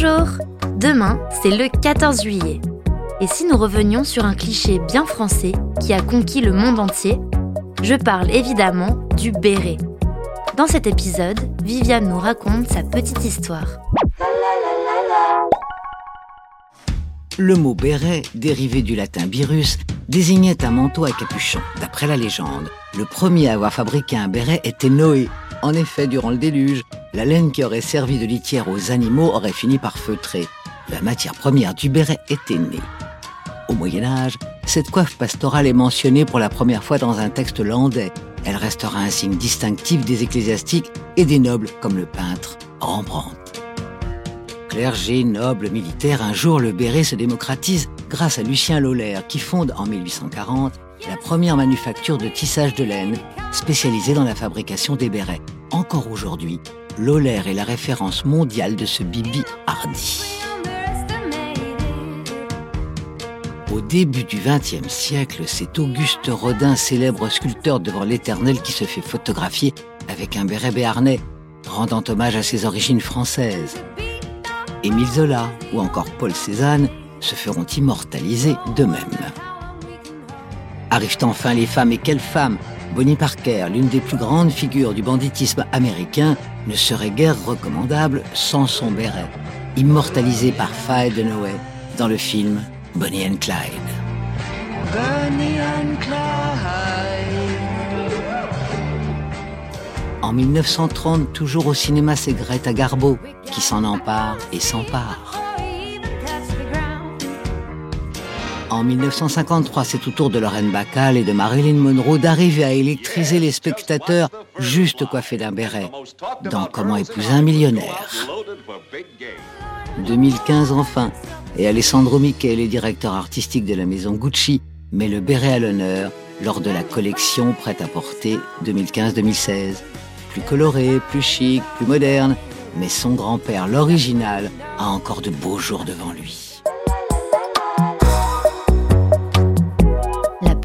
Bonjour Demain, c'est le 14 juillet. Et si nous revenions sur un cliché bien français qui a conquis le monde entier Je parle évidemment du béret. Dans cet épisode, Viviane nous raconte sa petite histoire. Le mot béret, dérivé du latin birus, désignait un manteau à capuchon. D'après la légende, le premier à avoir fabriqué un béret était Noé. En effet, durant le déluge, la laine qui aurait servi de litière aux animaux aurait fini par feutrer. La matière première du béret était née. Au Moyen Âge, cette coiffe pastorale est mentionnée pour la première fois dans un texte landais. Elle restera un signe distinctif des ecclésiastiques et des nobles comme le peintre Rembrandt. Clergé, noble, militaire, un jour le béret se démocratise grâce à Lucien Laulaire qui fonde en 1840 la première manufacture de tissage de laine spécialisée dans la fabrication des bérets. Encore aujourd'hui, Lolaire est la référence mondiale de ce bibi hardi. Au début du XXe siècle, c'est Auguste Rodin, célèbre sculpteur devant l'Éternel, qui se fait photographier avec un béret béarnais, rendant hommage à ses origines françaises. Émile Zola ou encore Paul Cézanne se feront immortaliser d'eux-mêmes. Arrivent enfin les femmes, et quelles femmes Bonnie Parker, l'une des plus grandes figures du banditisme américain, ne serait guère recommandable sans son béret, immortalisé par Faye Dunaway dans le film Bonnie and Clyde. Bonnie and Clyde. En 1930, toujours au cinéma, c'est Greta Garbo qui s'en empare et s'empare. En 1953, c'est au tour de Lorraine Bacall et de Marilyn Monroe d'arriver à électriser les spectateurs juste coiffés d'un béret dans Comment épouser un millionnaire. 2015 enfin, et Alessandro Michele, directeur artistique de la maison Gucci, met le béret à l'honneur lors de la collection prête à porter 2015-2016. Plus coloré, plus chic, plus moderne, mais son grand-père, l'original, a encore de beaux jours devant lui.